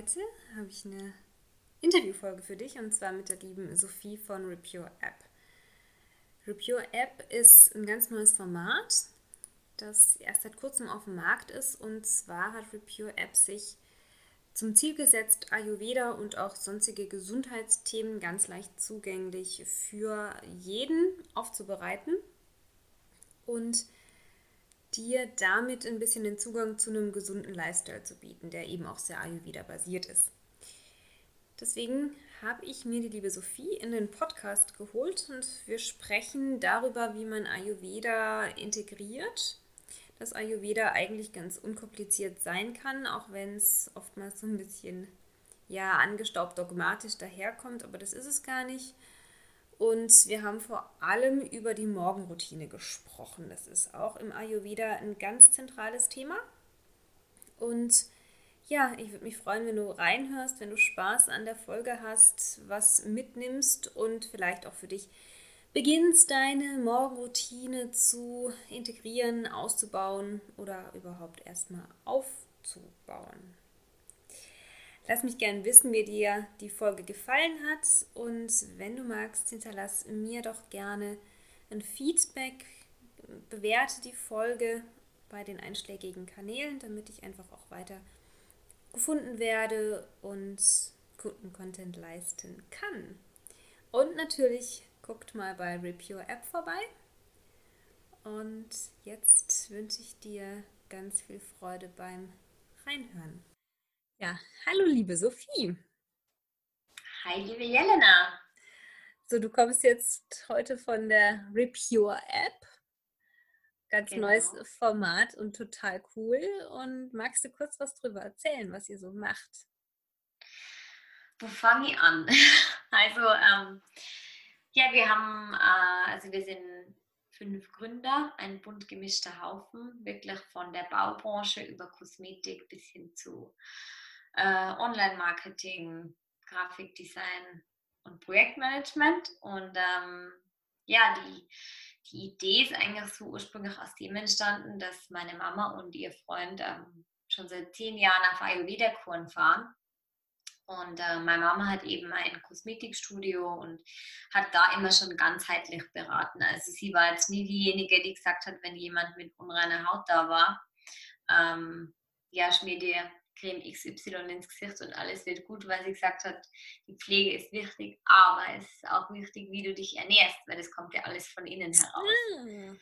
Heute habe ich eine Interviewfolge für dich und zwar mit der lieben Sophie von Repure App. Repure App ist ein ganz neues Format, das erst seit kurzem auf dem Markt ist und zwar hat Repure App sich zum Ziel gesetzt, Ayurveda und auch sonstige Gesundheitsthemen ganz leicht zugänglich für jeden aufzubereiten und dir damit ein bisschen den Zugang zu einem gesunden Lifestyle zu bieten, der eben auch sehr Ayurveda basiert ist. Deswegen habe ich mir die liebe Sophie in den Podcast geholt und wir sprechen darüber, wie man Ayurveda integriert. Dass Ayurveda eigentlich ganz unkompliziert sein kann, auch wenn es oftmals so ein bisschen ja angestaubt dogmatisch daherkommt, aber das ist es gar nicht. Und wir haben vor allem über die Morgenroutine gesprochen. Das ist auch im Ayurveda ein ganz zentrales Thema. Und ja, ich würde mich freuen, wenn du reinhörst, wenn du Spaß an der Folge hast, was mitnimmst und vielleicht auch für dich beginnst, deine Morgenroutine zu integrieren, auszubauen oder überhaupt erstmal aufzubauen. Lass mich gerne wissen, wie dir die Folge gefallen hat und wenn du magst, hinterlass mir doch gerne ein Feedback, bewerte die Folge bei den einschlägigen Kanälen, damit ich einfach auch weiter gefunden werde und guten Content leisten kann. Und natürlich guckt mal bei Repure App vorbei. Und jetzt wünsche ich dir ganz viel Freude beim Reinhören. Ja, hallo liebe Sophie. Hi liebe Jelena. So, du kommst jetzt heute von der Repure App. Ganz genau. neues Format und total cool. Und magst du kurz was drüber erzählen, was ihr so macht? Wo fange ich an? Also, ähm, ja, wir haben, äh, also wir sind fünf Gründer, ein bunt gemischter Haufen, wirklich von der Baubranche über Kosmetik bis hin zu äh, Online-Marketing, Grafikdesign und Projektmanagement. Und ähm, ja, die, die Idee ist eigentlich so ursprünglich aus dem entstanden, dass meine Mama und ihr Freund ähm, schon seit zehn Jahren auf Ayurveda-Kuren fahren. Und äh, meine Mama hat eben ein Kosmetikstudio und hat da immer schon ganzheitlich beraten. Also sie war jetzt nie diejenige, die gesagt hat, wenn jemand mit unreiner Haut da war, ähm, ja, schmier dir Creme XY ins Gesicht und alles wird gut, weil sie gesagt hat, die Pflege ist wichtig, aber es ist auch wichtig, wie du dich ernährst, weil das kommt ja alles von innen heraus. Mhm.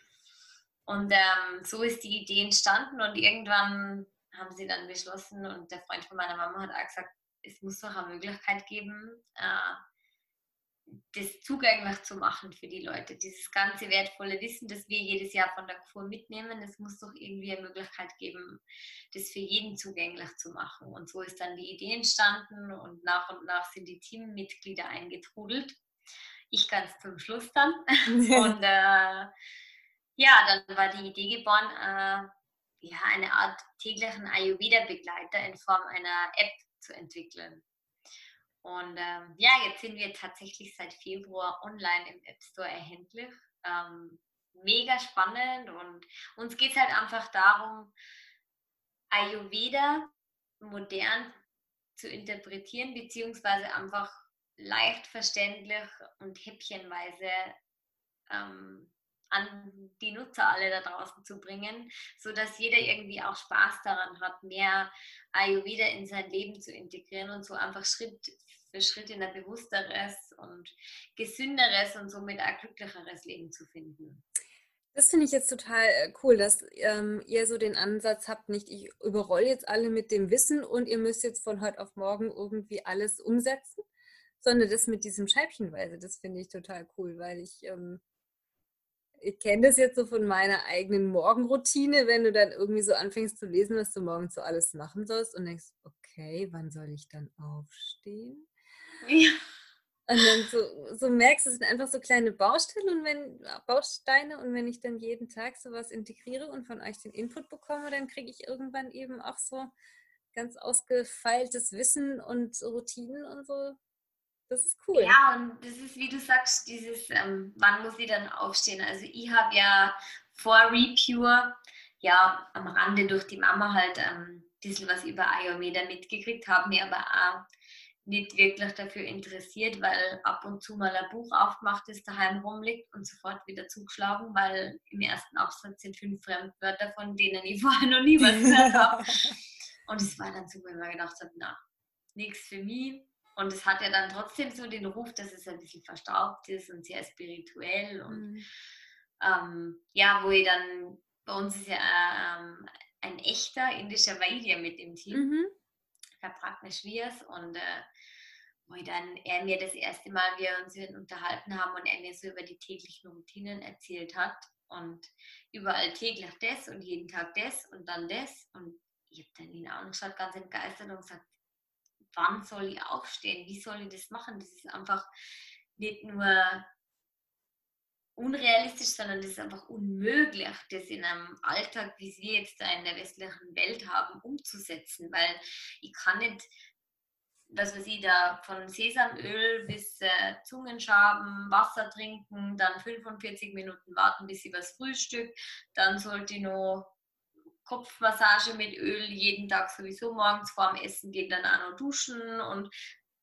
Und ähm, so ist die Idee entstanden und irgendwann haben sie dann beschlossen und der Freund von meiner Mama hat auch gesagt, es muss doch eine Möglichkeit geben, äh, das zugänglich zu machen für die Leute. Dieses ganze wertvolle Wissen, das wir jedes Jahr von der Kur mitnehmen, es muss doch irgendwie eine Möglichkeit geben, das für jeden zugänglich zu machen. Und so ist dann die Idee entstanden und nach und nach sind die Teammitglieder eingetrudelt. Ich ganz zum Schluss dann. und äh, ja, dann war die Idee geboren, äh, ja, eine Art täglichen Ayurveda-Begleiter in Form einer App zu entwickeln. Und ähm, ja, jetzt sind wir tatsächlich seit Februar online im App Store erhältlich. Ähm, mega spannend und uns geht es halt einfach darum, Ayurveda modern zu interpretieren, beziehungsweise einfach leicht verständlich und häppchenweise ähm, an die Nutzer alle da draußen zu bringen, sodass jeder irgendwie auch Spaß daran hat, mehr Ayurveda in sein Leben zu integrieren und so einfach Schritt für Schritt in ein bewussteres und gesünderes und somit ein glücklicheres Leben zu finden. Das finde ich jetzt total äh, cool, dass ähm, ihr so den Ansatz habt, nicht ich überrolle jetzt alle mit dem Wissen und ihr müsst jetzt von heute auf morgen irgendwie alles umsetzen, sondern das mit diesem Scheibchenweise, das finde ich total cool, weil ich ähm, ich kenne das jetzt so von meiner eigenen Morgenroutine, wenn du dann irgendwie so anfängst zu lesen, was du morgens so alles machen sollst und denkst, okay, wann soll ich dann aufstehen? Ja. Und dann so, so merkst du, es sind einfach so kleine Baustellen und wenn Bausteine und wenn ich dann jeden Tag sowas integriere und von euch den Input bekomme, dann kriege ich irgendwann eben auch so ganz ausgefeiltes Wissen und Routinen und so das ist cool. Ja, und das ist, wie du sagst, dieses, ähm, wann muss ich dann aufstehen? Also ich habe ja vor Repure, ja, am Rande durch die Mama halt ähm, bisschen was über Ayurveda mitgekriegt, habe mir aber auch nicht wirklich dafür interessiert, weil ab und zu mal ein Buch aufgemacht ist, daheim rumliegt und sofort wieder zugeschlagen, weil im ersten Absatz sind fünf Fremdwörter, von denen ich vorher noch nie was gehört habe. Und es war dann so, wenn man gedacht hat, na, nichts für mich. Und es hat ja dann trotzdem so den Ruf, dass es ein bisschen verstaubt ist und sehr spirituell. Und mhm. ähm, ja, wo ich dann, bei uns ist ja ähm, ein echter indischer Vaidya mit im Team. Mhm. Herr Pragnesh Vias und äh, wo ich dann er mir das erste Mal wir uns unterhalten haben und er mir so über die täglichen Routinen erzählt hat und überall täglich das und jeden Tag das und dann das und ich habe dann ihn angeschaut, ganz entgeistert und gesagt, wann soll ich aufstehen? Wie soll ich das machen? Das ist einfach nicht nur unrealistisch, sondern das ist einfach unmöglich, das in einem Alltag, wie wir jetzt da in der westlichen Welt haben, umzusetzen, weil ich kann nicht, was weiß ich, da von Sesamöl bis äh, Zungenschaben, Wasser trinken, dann 45 Minuten warten bis übers Frühstück, dann sollte ich noch Kopfmassage mit Öl jeden Tag sowieso morgens vorm Essen gehen, dann auch noch duschen und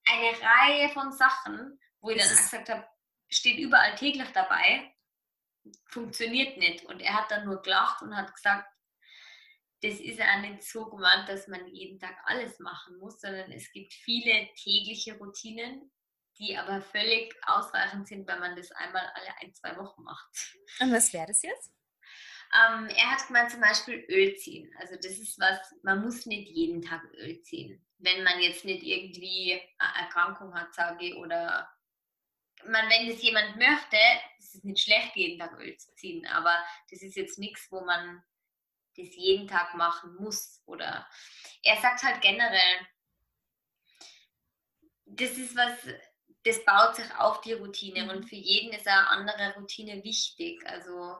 eine Reihe von Sachen, wo ich dann gesagt habe, steht überall täglich dabei, funktioniert nicht. Und er hat dann nur gelacht und hat gesagt, das ist ja nicht so gemeint, dass man jeden Tag alles machen muss, sondern es gibt viele tägliche Routinen, die aber völlig ausreichend sind, wenn man das einmal alle ein, zwei Wochen macht. Und was wäre das jetzt? Ähm, er hat gemeint zum Beispiel Öl ziehen. Also das ist was, man muss nicht jeden Tag Öl ziehen. Wenn man jetzt nicht irgendwie eine Erkrankung hat, sage ich, oder man, wenn das jemand möchte, ist es nicht schlecht, jeden Tag Öl zu ziehen, aber das ist jetzt nichts, wo man das jeden Tag machen muss. Oder er sagt halt generell, das ist was, das baut sich auf die Routine und mhm. für jeden ist eine andere Routine wichtig. Also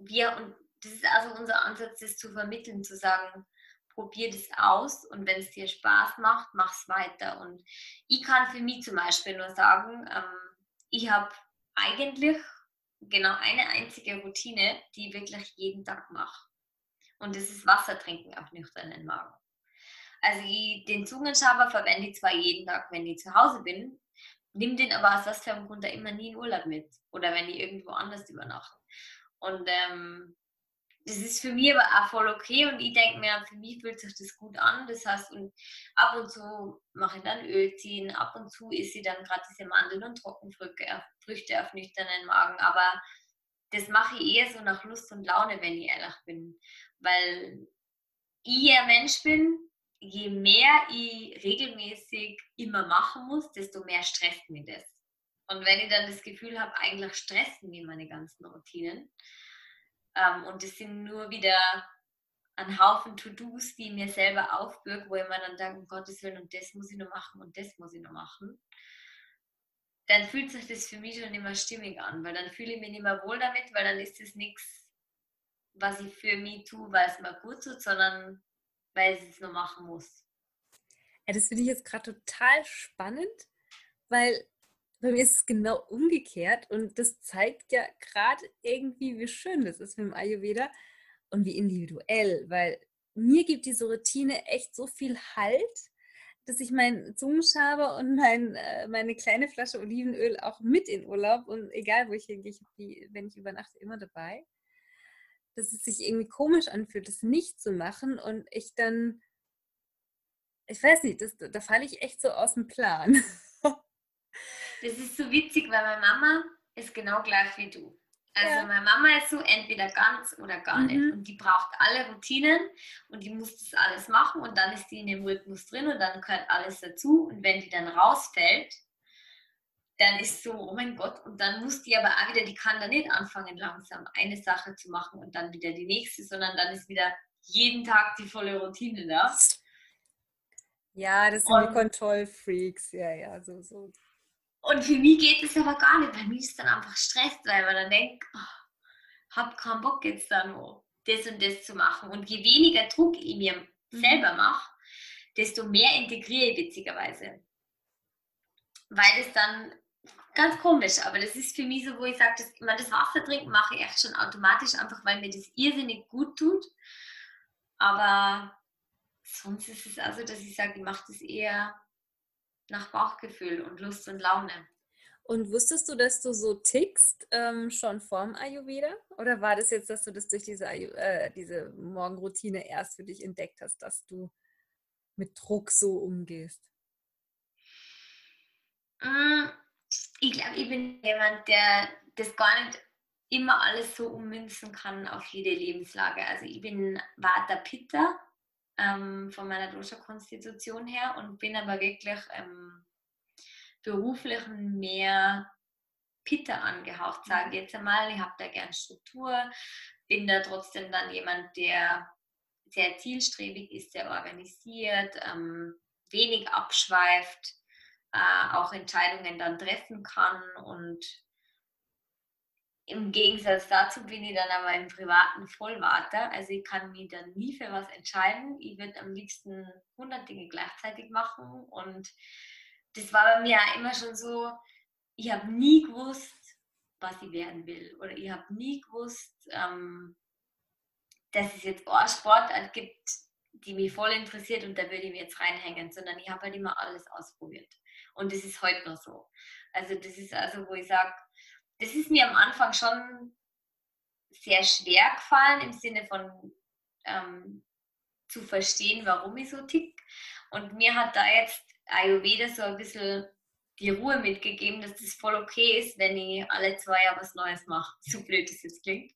wir, und das ist also unser Ansatz, das zu vermitteln, zu sagen, probier das aus und wenn es dir Spaß macht, mach es weiter. Und ich kann für mich zum Beispiel nur sagen, ähm, ich habe eigentlich genau eine einzige Routine, die ich wirklich jeden Tag mache. Und das ist Wasser trinken auf nüchternen Magen. Also ich, den Zungenschaber verwende ich zwar jeden Tag, wenn ich zu Hause bin, nimm den aber aus was für einem Grund immer nie in Urlaub mit oder wenn ich irgendwo anders übernachte. Und ähm, das ist für mich aber auch voll okay und ich denke mir, für mich fühlt sich das gut an. Das heißt, und ab und zu mache ich dann Öl ziehen, ab und zu esse ich dann gerade diese Mandeln und Trockenfrüchte Früchte auf nüchternen Magen. Aber das mache ich eher so nach Lust und Laune, wenn ich ehrlich bin. Weil ich ein Mensch bin, je mehr ich regelmäßig immer machen muss, desto mehr stresst mich das. Und wenn ich dann das Gefühl habe, eigentlich stressen mich meine ganzen Routinen, ähm, und es sind nur wieder ein Haufen To-Dos, die ich mir selber aufbürge, wo ich mir dann denke, um Gottes Willen, und das muss ich noch machen und das muss ich noch machen. Dann fühlt sich das für mich schon immer stimmig an, weil dann fühle ich mich nicht mehr wohl damit, weil dann ist es nichts, was ich für mich tue, weil es mir gut tut, sondern weil ich es noch machen muss. Ja, das finde ich jetzt gerade total spannend, weil bei mir ist es genau umgekehrt und das zeigt ja gerade irgendwie, wie schön das ist mit dem Ayurveda und wie individuell, weil mir gibt diese Routine echt so viel Halt, dass ich meinen Zungenschaber und mein, äh, meine kleine Flasche Olivenöl auch mit in Urlaub und egal wo ich hingehe, ich die, wenn ich übernachte, immer dabei, dass es sich irgendwie komisch anfühlt, das nicht zu machen und ich dann, ich weiß nicht, das, da falle ich echt so aus dem Plan. Das ist so witzig, weil meine Mama ist genau gleich wie du. Also ja. meine Mama ist so entweder ganz oder gar mhm. nicht. Und die braucht alle Routinen und die muss das alles machen und dann ist die in dem Rhythmus drin und dann gehört alles dazu. Und wenn die dann rausfällt, dann ist so, oh mein Gott, und dann muss die aber auch wieder, die kann da nicht anfangen, langsam eine Sache zu machen und dann wieder die nächste, sondern dann ist wieder jeden Tag die volle Routine da. Ja, das sind und, die Kontrollfreaks, ja, ja, so, so. Und für mich geht es aber gar nicht. Bei mir ist es dann einfach Stress, weil man dann denkt, oh, hab keinen Bock jetzt da nur das und das zu machen. Und je weniger Druck ich mir mhm. selber mache, desto mehr integriere ich witzigerweise. Weil es dann ganz komisch, aber das ist für mich so, wo ich sage, man das Wasser trinken mache ich echt schon automatisch, einfach weil mir das irrsinnig gut tut. Aber sonst ist es also, dass ich sage, ich mache das eher nach Bauchgefühl und Lust und Laune. Und wusstest du, dass du so tickst ähm, schon vorm Ayurveda? Oder war das jetzt, dass du das durch diese, äh, diese Morgenroutine erst für dich entdeckt hast, dass du mit Druck so umgehst? Mm, ich glaube, ich bin jemand, der das gar nicht immer alles so ummünzen kann auf jede Lebenslage. Also ich bin Vata Pitta ähm, von meiner Dosha-Konstitution her und bin aber wirklich ähm, beruflich mehr Pitta angehaucht, sage ich jetzt einmal. Ich habe da gern Struktur, bin da trotzdem dann jemand, der sehr zielstrebig ist, sehr organisiert, ähm, wenig abschweift, äh, auch Entscheidungen dann treffen kann und im Gegensatz dazu bin ich dann aber im privaten Vollwarter. Also ich kann mich dann nie für was entscheiden. Ich würde am liebsten 100 Dinge gleichzeitig machen. Und das war bei mir auch immer schon so, ich habe nie gewusst, was ich werden will. Oder ich habe nie gewusst, ähm, dass es jetzt eine Sportart gibt, die mich voll interessiert und da würde ich mich jetzt reinhängen, sondern ich habe halt immer alles ausprobiert. Und das ist heute noch so. Also das ist also, wo ich sage, das ist mir am Anfang schon sehr schwer gefallen im Sinne von ähm, zu verstehen, warum ich so tick. Und mir hat da jetzt Ayurveda so ein bisschen die Ruhe mitgegeben, dass das voll okay ist, wenn ich alle zwei Jahre was Neues mache, so blöd es jetzt klingt.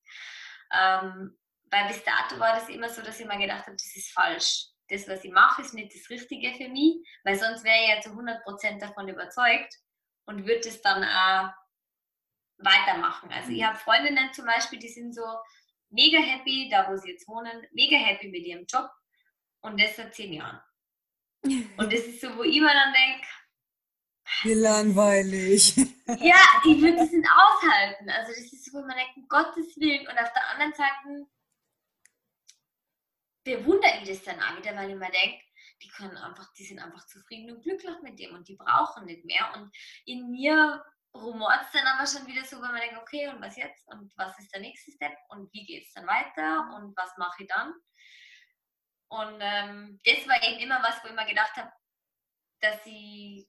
Ähm, weil bis dato war das immer so, dass ich mir gedacht habe, das ist falsch. Das, was ich mache, ist nicht das Richtige für mich, weil sonst wäre ich ja zu 100% davon überzeugt und würde es dann auch weitermachen. Also ich mhm. habe Freundinnen zum Beispiel, die sind so mega happy, da wo sie jetzt wohnen, mega happy mit ihrem Job und das seit zehn Jahren. Und das ist so, wo ich mir dann denke, wie langweilig. Ja, ich würde das nicht aushalten. Also das ist so, wo man denkt, um Gottes Willen. Und auf der anderen Seite bewundere ich das dann auch wieder, weil ich mir denke, die können einfach, die sind einfach zufrieden und glücklich mit dem und die brauchen nicht mehr. Und in mir rumort es dann aber schon wieder so, wenn man denkt, okay, und was jetzt? Und was ist der nächste Step? Und wie geht es dann weiter? Und was mache ich dann? Und ähm, das war eben immer was, wo ich mir gedacht habe, dass ich,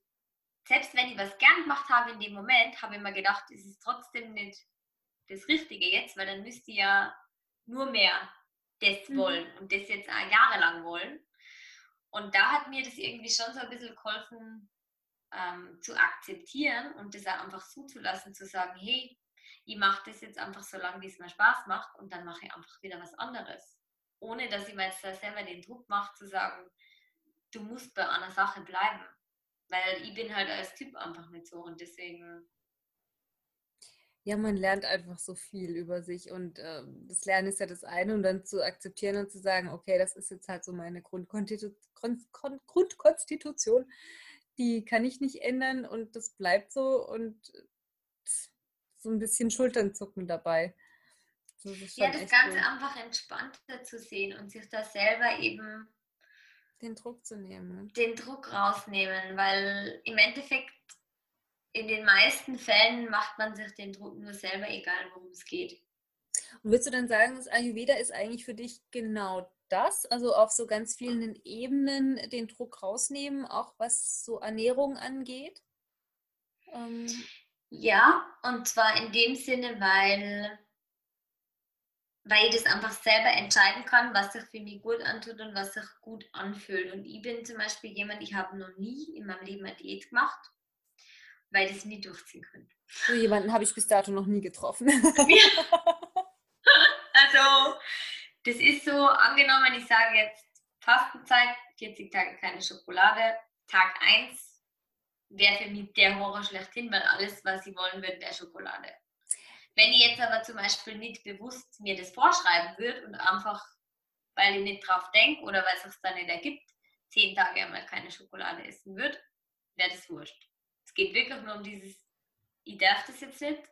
selbst wenn ich was gern gemacht habe in dem Moment, habe ich mir gedacht, es ist trotzdem nicht das Richtige jetzt, weil dann müsste ich ja nur mehr das mhm. wollen und das jetzt auch jahrelang wollen. Und da hat mir das irgendwie schon so ein bisschen geholfen, ähm, zu akzeptieren und das auch einfach zuzulassen, zu sagen, hey, ich mache das jetzt einfach so lange, wie es mir Spaß macht und dann mache ich einfach wieder was anderes. Ohne dass ich mir jetzt selber den Druck mache, zu sagen, du musst bei einer Sache bleiben. Weil ich bin halt als Typ einfach nicht so und deswegen. Ja, man lernt einfach so viel über sich und äh, das Lernen ist ja das eine und dann zu akzeptieren und zu sagen, okay, das ist jetzt halt so meine Grundkonstitu Grundkonstitution die kann ich nicht ändern und das bleibt so und so ein bisschen Schulternzucken dabei. Das ja, das Ganze cool. einfach entspannter zu sehen und sich da selber eben den Druck zu nehmen. Ne? Den Druck rausnehmen, weil im Endeffekt in den meisten Fällen macht man sich den Druck nur selber, egal worum es geht. Und würdest du dann sagen, das Ayurveda ist eigentlich für dich genau das, also auf so ganz vielen Ebenen den Druck rausnehmen, auch was so Ernährung angeht? Ähm. Ja, und zwar in dem Sinne, weil, weil ich das einfach selber entscheiden kann, was sich für mich gut antut und was sich gut anfühlt. Und ich bin zum Beispiel jemand, ich habe noch nie in meinem Leben eine Diät gemacht, weil ich es nie durchziehen könnte. So jemanden habe ich bis dato noch nie getroffen. also das ist so, angenommen, ich sage jetzt Fastenzeit, 40 Tage keine Schokolade, Tag 1 wäre für mich der Horror schlechthin, weil alles, was sie wollen würden, wäre Schokolade. Wenn ich jetzt aber zum Beispiel nicht bewusst mir das vorschreiben würde und einfach, weil ich nicht drauf denke oder weil es sich dann nicht ergibt, zehn Tage einmal keine Schokolade essen würde, wäre das wurscht. Es geht wirklich nur um dieses, ich darf das jetzt nicht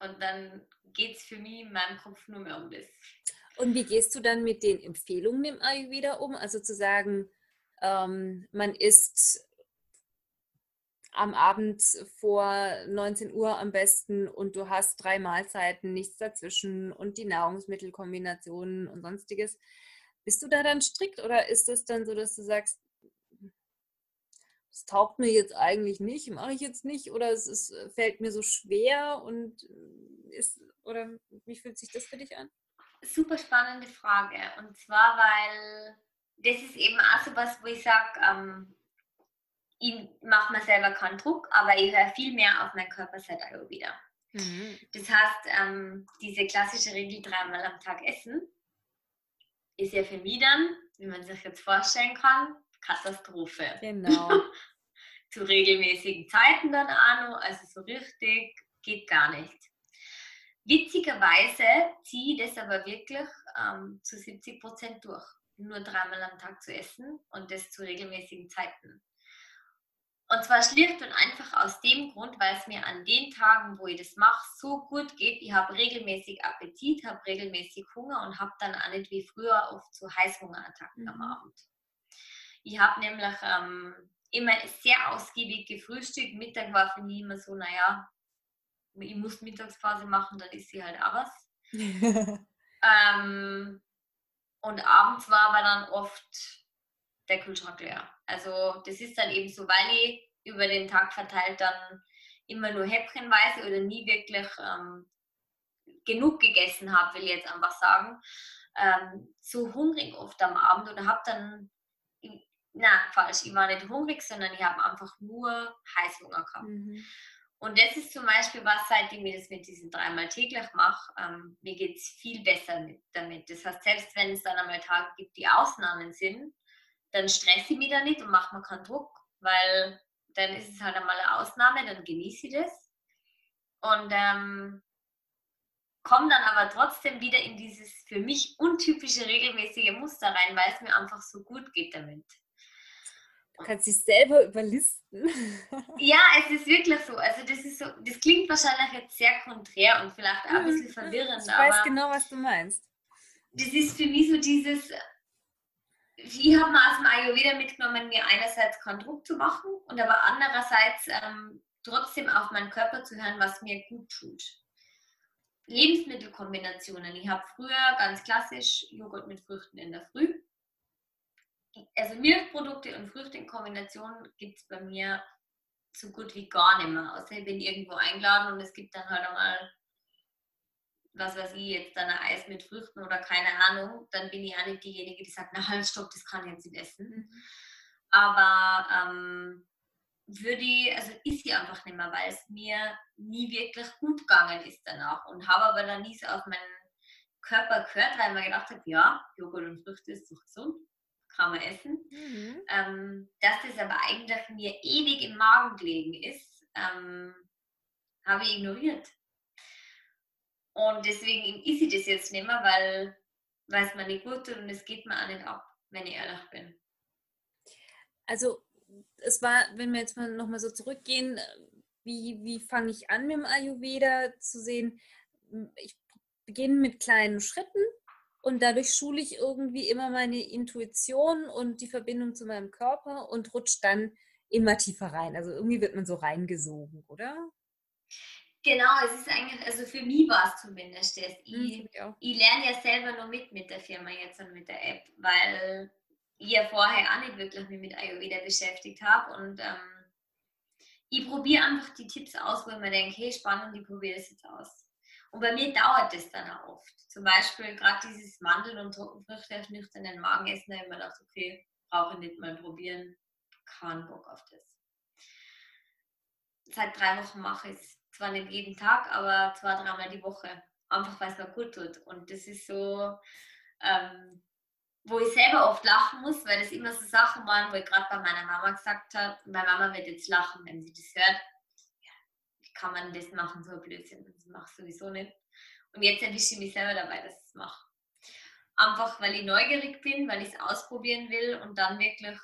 und dann geht es für mich in meinem Kopf nur mehr um das. Und wie gehst du dann mit den Empfehlungen im Ayurveda um? Also zu sagen, ähm, man isst am Abend vor 19 Uhr am besten und du hast drei Mahlzeiten, nichts dazwischen und die Nahrungsmittelkombinationen und sonstiges. Bist du da dann strikt oder ist es dann so, dass du sagst, es taugt mir jetzt eigentlich nicht, mache ich jetzt nicht oder es ist, fällt mir so schwer und ist, oder wie fühlt sich das für dich an? Super spannende Frage. Und zwar, weil das ist eben auch so was, wo ich sage, ähm, ich mache mir selber keinen Druck, aber ich höre viel mehr auf meinen Körper seit auch wieder. Mhm. Das heißt, ähm, diese klassische Regel dreimal am Tag essen ist ja für mich dann, wie man sich jetzt vorstellen kann, Katastrophe. Genau. Zu regelmäßigen Zeiten dann auch noch, also so richtig geht gar nicht. Witzigerweise ziehe ich das aber wirklich ähm, zu 70 Prozent durch, nur dreimal am Tag zu essen und das zu regelmäßigen Zeiten. Und zwar schlicht und einfach aus dem Grund, weil es mir an den Tagen, wo ich das mache, so gut geht. Ich habe regelmäßig Appetit, habe regelmäßig Hunger und habe dann auch nicht wie früher oft so Heißhungerattacken mhm. am Abend. Ich habe nämlich ähm, immer sehr ausgiebig gefrühstückt. Mittag war für mich immer so, naja, ich muss Mittagspause machen, dann ist sie halt auch was. ähm, und abends war aber dann oft der Kühlschrank leer. Also das ist dann eben so, weil ich über den Tag verteilt dann immer nur häppchenweise oder nie wirklich ähm, genug gegessen habe, will ich jetzt einfach sagen, ähm, so hungrig oft am Abend oder habe dann, na falsch, ich war nicht hungrig, sondern ich habe einfach nur Heißhunger gehabt. Mhm. Und das ist zum Beispiel was, seitdem ich das mit diesen dreimal täglich mache, ähm, mir geht es viel besser mit, damit. Das heißt, selbst wenn es dann einmal Tage gibt, die Ausnahmen sind, dann stresse ich mich da nicht und mache mir keinen Druck, weil dann ist es halt einmal eine Ausnahme, dann genieße ich das. Und ähm, komme dann aber trotzdem wieder in dieses für mich untypische regelmäßige Muster rein, weil es mir einfach so gut geht damit. Du kannst dich selber überlisten. ja, es ist wirklich so. Also das ist so, das klingt wahrscheinlich jetzt sehr konträr und vielleicht auch ein bisschen verwirrend. Ich weiß genau, was du meinst. Das ist für mich so dieses, ich habe mal aus dem Ayurveda mitgenommen, mir einerseits keinen Druck zu machen und aber andererseits ähm, trotzdem auf meinen Körper zu hören, was mir gut tut. Lebensmittelkombinationen. Ich habe früher ganz klassisch Joghurt mit Früchten in der Früh. Also Milchprodukte und Früchte in Kombination gibt es bei mir so gut wie gar nicht mehr. Außer ich bin irgendwo eingeladen und es gibt dann halt einmal was weiß ich, jetzt dann ein Eis mit Früchten oder keine Ahnung, dann bin ich auch nicht diejenige, die sagt, na halt, stopp, das kann ich jetzt nicht essen. Mhm. Aber ähm, würde ich, also ist sie einfach nicht mehr, weil es mir nie wirklich gut gegangen ist danach und habe aber dann nie so auf meinen Körper gehört, weil man gedacht hat, ja, Joghurt und Früchte ist doch gesund, kann man essen. Mhm. Ähm, dass das aber eigentlich mir ewig im Magen gelegen ist, ähm, habe ich ignoriert. Und deswegen ist sie das jetzt nicht mehr, weil, weil es mir nicht gut tut und es geht mir auch nicht ab, wenn ich ehrlich bin. Also es war, wenn wir jetzt mal nochmal so zurückgehen, wie, wie fange ich an mit dem Ayurveda zu sehen? Ich beginne mit kleinen Schritten und dadurch schule ich irgendwie immer meine Intuition und die Verbindung zu meinem Körper und rutsche dann immer tiefer rein. Also irgendwie wird man so reingesogen, oder? Genau, es ist eigentlich, also für mich war es zumindest das. Ich, mhm, ja. ich lerne ja selber nur mit mit der Firma jetzt und mit der App, weil ich ja vorher auch nicht wirklich mich mit Ayurveda beschäftigt habe und ähm, ich probiere einfach die Tipps aus, wo ich mir denke, hey, spannend, ich probiere das jetzt aus. Und bei mir dauert das dann auch oft. Zum Beispiel gerade dieses Mandeln und Trockenfrüchte auf nüchternen Magen essen, da habe ich mir gedacht, okay, brauche ich nicht mal probieren, keinen Bock auf das. Seit drei Wochen mache ich es zwar nicht jeden Tag, aber zwei, dreimal die Woche. Einfach weil es mir gut tut. Und das ist so, ähm, wo ich selber oft lachen muss, weil das immer so Sachen waren, wo ich gerade bei meiner Mama gesagt habe, meine Mama wird jetzt lachen, wenn sie das hört. Kann man das machen, so ein Blödsinn? Das mache ich sowieso nicht. Und jetzt erwische ich mich selber dabei, dass ich es mache. Einfach weil ich neugierig bin, weil ich es ausprobieren will und dann wirklich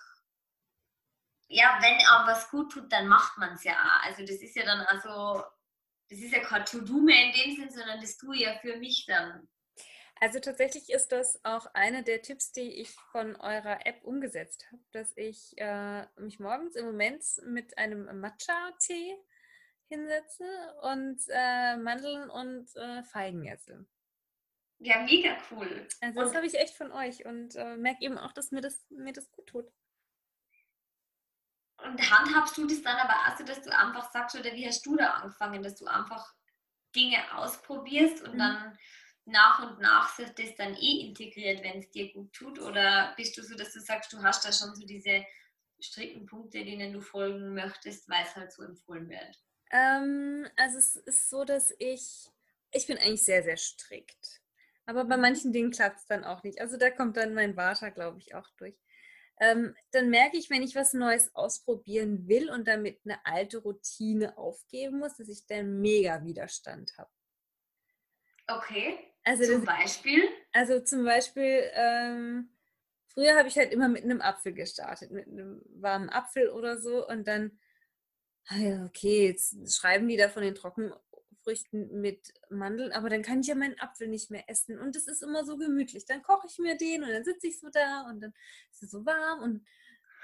ja, wenn auch was gut tut, dann macht man es ja auch. Also das ist ja dann also das ist ja kein To-Do mehr in dem Sinn, sondern das tue ich ja für mich dann. Also tatsächlich ist das auch einer der Tipps, die ich von eurer App umgesetzt habe, dass ich äh, mich morgens im Moment mit einem Matcha-Tee hinsetze und äh, Mandeln und äh, Feigen esse. Ja, mega cool. Also das habe ich echt von euch und äh, merke eben auch, dass mir das, mir das gut tut. Und handhabst du das dann aber auch so, dass du einfach sagst, oder wie hast du da angefangen, dass du einfach Dinge ausprobierst und mhm. dann nach und nach sich das dann eh integriert, wenn es dir gut tut? Oder bist du so, dass du sagst, du hast da schon so diese strikten Punkte, denen du folgen möchtest, weil es halt so empfohlen wird? Ähm, also es ist so, dass ich, ich bin eigentlich sehr, sehr strikt. Aber bei manchen Dingen klappt es dann auch nicht. Also da kommt dann mein Vater, glaube ich, auch durch. Ähm, dann merke ich, wenn ich was Neues ausprobieren will und damit eine alte Routine aufgeben muss, dass ich dann mega Widerstand habe. Okay. Also zum Beispiel? Also zum Beispiel, ähm, früher habe ich halt immer mit einem Apfel gestartet, mit einem warmen Apfel oder so und dann okay, jetzt schreiben die da von den Trockenfrüchten mit Mandeln, aber dann kann ich ja meinen Apfel nicht mehr essen. Und es ist immer so gemütlich. Dann koche ich mir den und dann sitze ich so da und dann ist es so warm und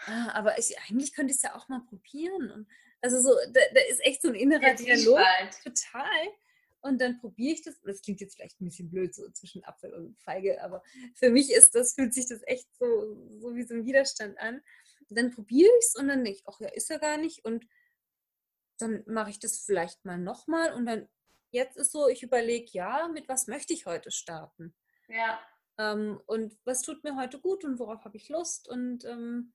ah, aber ich, eigentlich könnte ich es ja auch mal probieren. Und also so, da, da ist echt so ein innerer Dialog. Total. Und dann probiere ich das. Das klingt jetzt vielleicht ein bisschen blöd, so zwischen Apfel und Feige, aber für mich ist das, fühlt sich das echt so, so wie so ein Widerstand an. Und dann probiere ich es und dann denke ich, ach ja, ist er gar nicht. Und dann mache ich das vielleicht mal nochmal und dann, jetzt ist so, ich überlege, ja, mit was möchte ich heute starten? Ja. Ähm, und was tut mir heute gut und worauf habe ich Lust? Und ähm,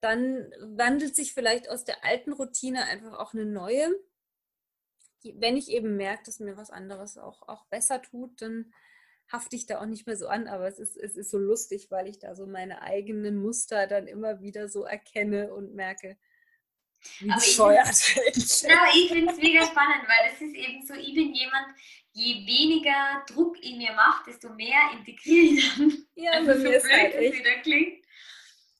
dann wandelt sich vielleicht aus der alten Routine einfach auch eine neue. Wenn ich eben merke, dass mir was anderes auch, auch besser tut, dann hafte ich da auch nicht mehr so an, aber es ist, es ist so lustig, weil ich da so meine eigenen Muster dann immer wieder so erkenne und merke, aber bescheuert. Ich, ja, ich finde es mega spannend, weil es ist eben so, ich bin jemand, je weniger Druck in mir macht, desto mehr integriere ich dann. Ja, also so ist halt echt, wieder klingt.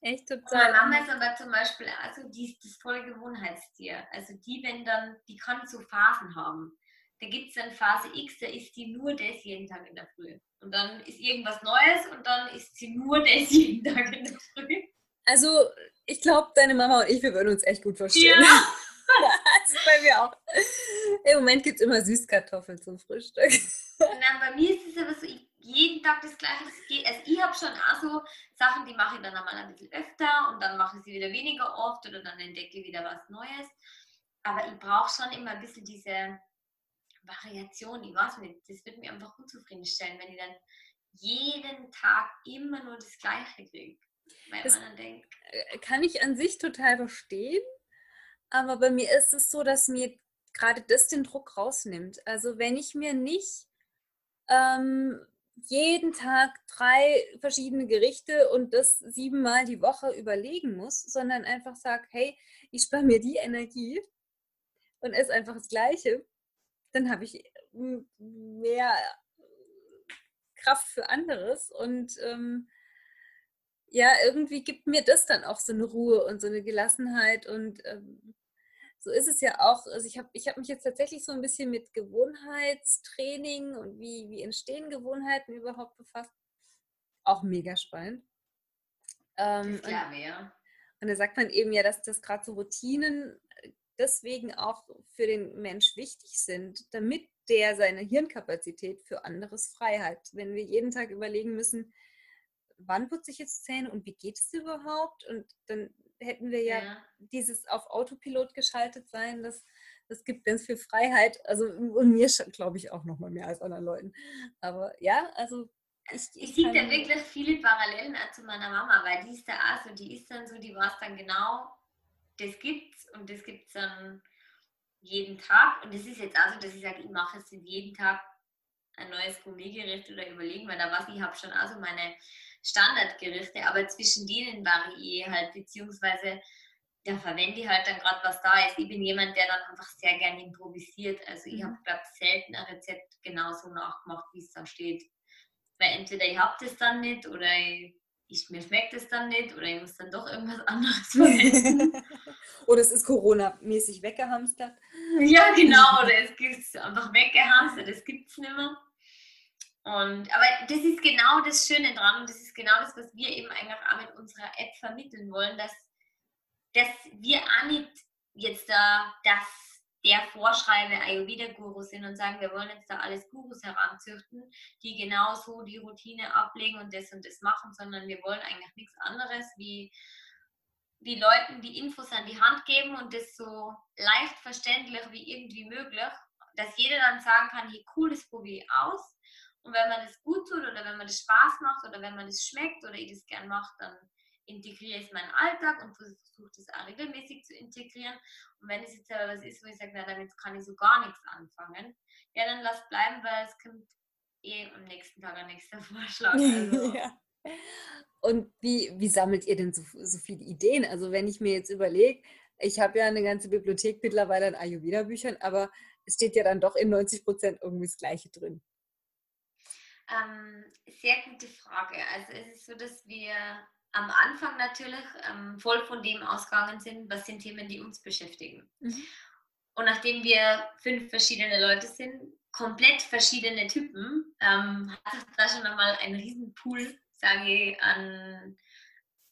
Echt total. Meine Mama ist aber zum Beispiel, also die ist das voll Gewohnheitstier. Also die, wenn dann, die kann so Phasen haben. Da gibt es dann Phase X, da ist die nur das jeden Tag in der Früh. Und dann ist irgendwas Neues und dann ist sie nur das jeden Tag in der Früh. Also ich glaube, deine Mama und ich, wir würden uns echt gut verstehen. Ja. das ist bei mir auch. Im Moment gibt es immer Süßkartoffeln zum Frühstück. Nein, bei mir ist es aber so, ich, jeden Tag das Gleiche. Also ich habe schon auch so Sachen, die mache ich dann einmal ein bisschen öfter und dann mache ich sie wieder weniger oft oder dann entdecke ich wieder was Neues. Aber ich brauche schon immer ein bisschen diese Variation. Ich weiß nicht, das wird mir einfach unzufriedenstellen, wenn ich dann jeden Tag immer nur das Gleiche kriege. Das man dann denkt. Äh, kann ich an sich total verstehen, aber bei mir ist es so, dass mir gerade das den Druck rausnimmt. Also wenn ich mir nicht ähm, jeden Tag drei verschiedene Gerichte und das siebenmal die Woche überlegen muss, sondern einfach sage, hey, ich spare mir die Energie und esse einfach das Gleiche, dann habe ich mehr Kraft für anderes und ähm, ja, irgendwie gibt mir das dann auch so eine Ruhe und so eine Gelassenheit und ähm, so ist es ja auch. Also ich habe ich hab mich jetzt tatsächlich so ein bisschen mit Gewohnheitstraining und wie, wie entstehen Gewohnheiten überhaupt befasst. Auch mega spannend. Ähm, das glaube, ja. Und da sagt man eben ja, dass das gerade so Routinen äh, deswegen auch für den Mensch wichtig sind, damit der seine Hirnkapazität für anderes frei hat. Wenn wir jeden Tag überlegen müssen, wann putze ich jetzt Zähne und wie geht es überhaupt? Und dann hätten wir ja, ja. dieses auf Autopilot geschaltet sein, das, das gibt ganz viel Freiheit. Also und mir glaube ich auch noch mal mehr als anderen Leuten. Aber ja, also ich, ich, ich sehe da wirklich viele Parallelen zu meiner Mama, weil die ist da auch so, die ist dann so, die weiß dann genau, das gibt's und das gibt es dann jeden Tag. Und das ist jetzt auch so, dass ich sage, ich mache es jeden Tag ein neues Gourmetgericht oder überlegen, weil da ich, ich habe schon also meine Standardgerichte, aber zwischen denen variiere halt, beziehungsweise da verwende ich halt dann gerade, was da ist. Ich bin jemand, der dann einfach sehr gerne improvisiert. Also ich mhm. habe, glaube selten ein Rezept genauso nachgemacht, wie es da steht. Weil entweder ich habe das dann nicht oder ich, ich, mir schmeckt es dann nicht oder ich muss dann doch irgendwas anderes verwenden. oder es ist Corona-mäßig weggehamstert. Ja, genau, oder es ist einfach weggehamstert, das gibt es nicht mehr. Und, aber das ist genau das Schöne dran und das ist genau das, was wir eben eigentlich auch mit unserer App vermitteln wollen, dass, dass wir auch nicht jetzt da das der vorschreibe Ayurveda-Guru sind und sagen, wir wollen jetzt da alles Gurus heranzüchten, die genau so die Routine ablegen und das und das machen, sondern wir wollen eigentlich nichts anderes wie die Leuten die Infos an die Hand geben und das so leicht verständlich wie irgendwie möglich, dass jeder dann sagen kann, hey cool, das probiere ich aus. Und wenn man das gut tut oder wenn man das Spaß macht oder wenn man das schmeckt oder ich das gern mache, dann integriere ich es in meinen Alltag und versuche das auch regelmäßig zu integrieren. Und wenn es jetzt aber was ist, wo ich sage, na, damit kann ich so gar nichts anfangen, ja, dann lass bleiben, weil es kommt eh am nächsten Tag ein nächster Vorschlag. Also. ja. Und wie, wie sammelt ihr denn so, so viele Ideen? Also wenn ich mir jetzt überlege, ich habe ja eine ganze Bibliothek mittlerweile an Ayurveda-Büchern, aber es steht ja dann doch in 90 Prozent irgendwie das Gleiche drin. Ähm, sehr gute Frage. Also es ist so, dass wir am Anfang natürlich ähm, voll von dem ausgegangen sind, was sind Themen, die uns beschäftigen. Mhm. Und nachdem wir fünf verschiedene Leute sind, komplett verschiedene Typen, ähm, hat sich da schon einmal ein Riesenpool, sage ich, an,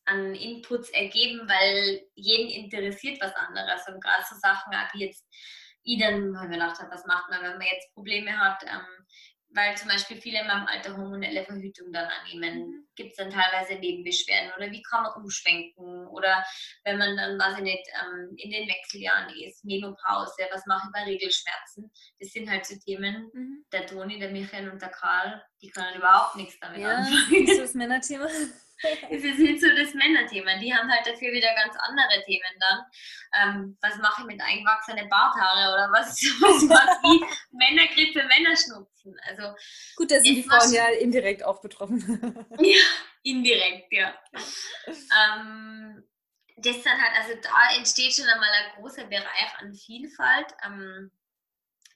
an Inputs ergeben, weil jeden interessiert was anderes. Und gerade so Sachen wie jetzt, dann, weil mir gedacht habe, was macht man, wenn man jetzt Probleme hat, ähm, weil zum Beispiel viele in meinem Alter hormonelle Verhütung dann annehmen, mhm. gibt es dann teilweise Nebenbeschwerden oder wie kann man umschwenken oder wenn man dann, weiß ich nicht, ähm, in den Wechseljahren ist, Menopause, was mache ich bei Regelschmerzen? Das sind halt so Themen, mhm. der Toni, der Michael und der Karl, die können überhaupt nichts damit ja, anfangen. Ist das Männerthema. es ist nicht so das Männerthema. Die haben halt dafür wieder ganz andere Themen dann. Ähm, was mache ich mit eingewachsenen Barthaare oder was, was, was wie Männergrippe, Männerschnupfen. Also, Gut, da sind die Frauen ja indirekt auch betroffen. ja, indirekt, ja. ähm, das dann halt, also da entsteht schon einmal ein großer Bereich an Vielfalt. Ähm,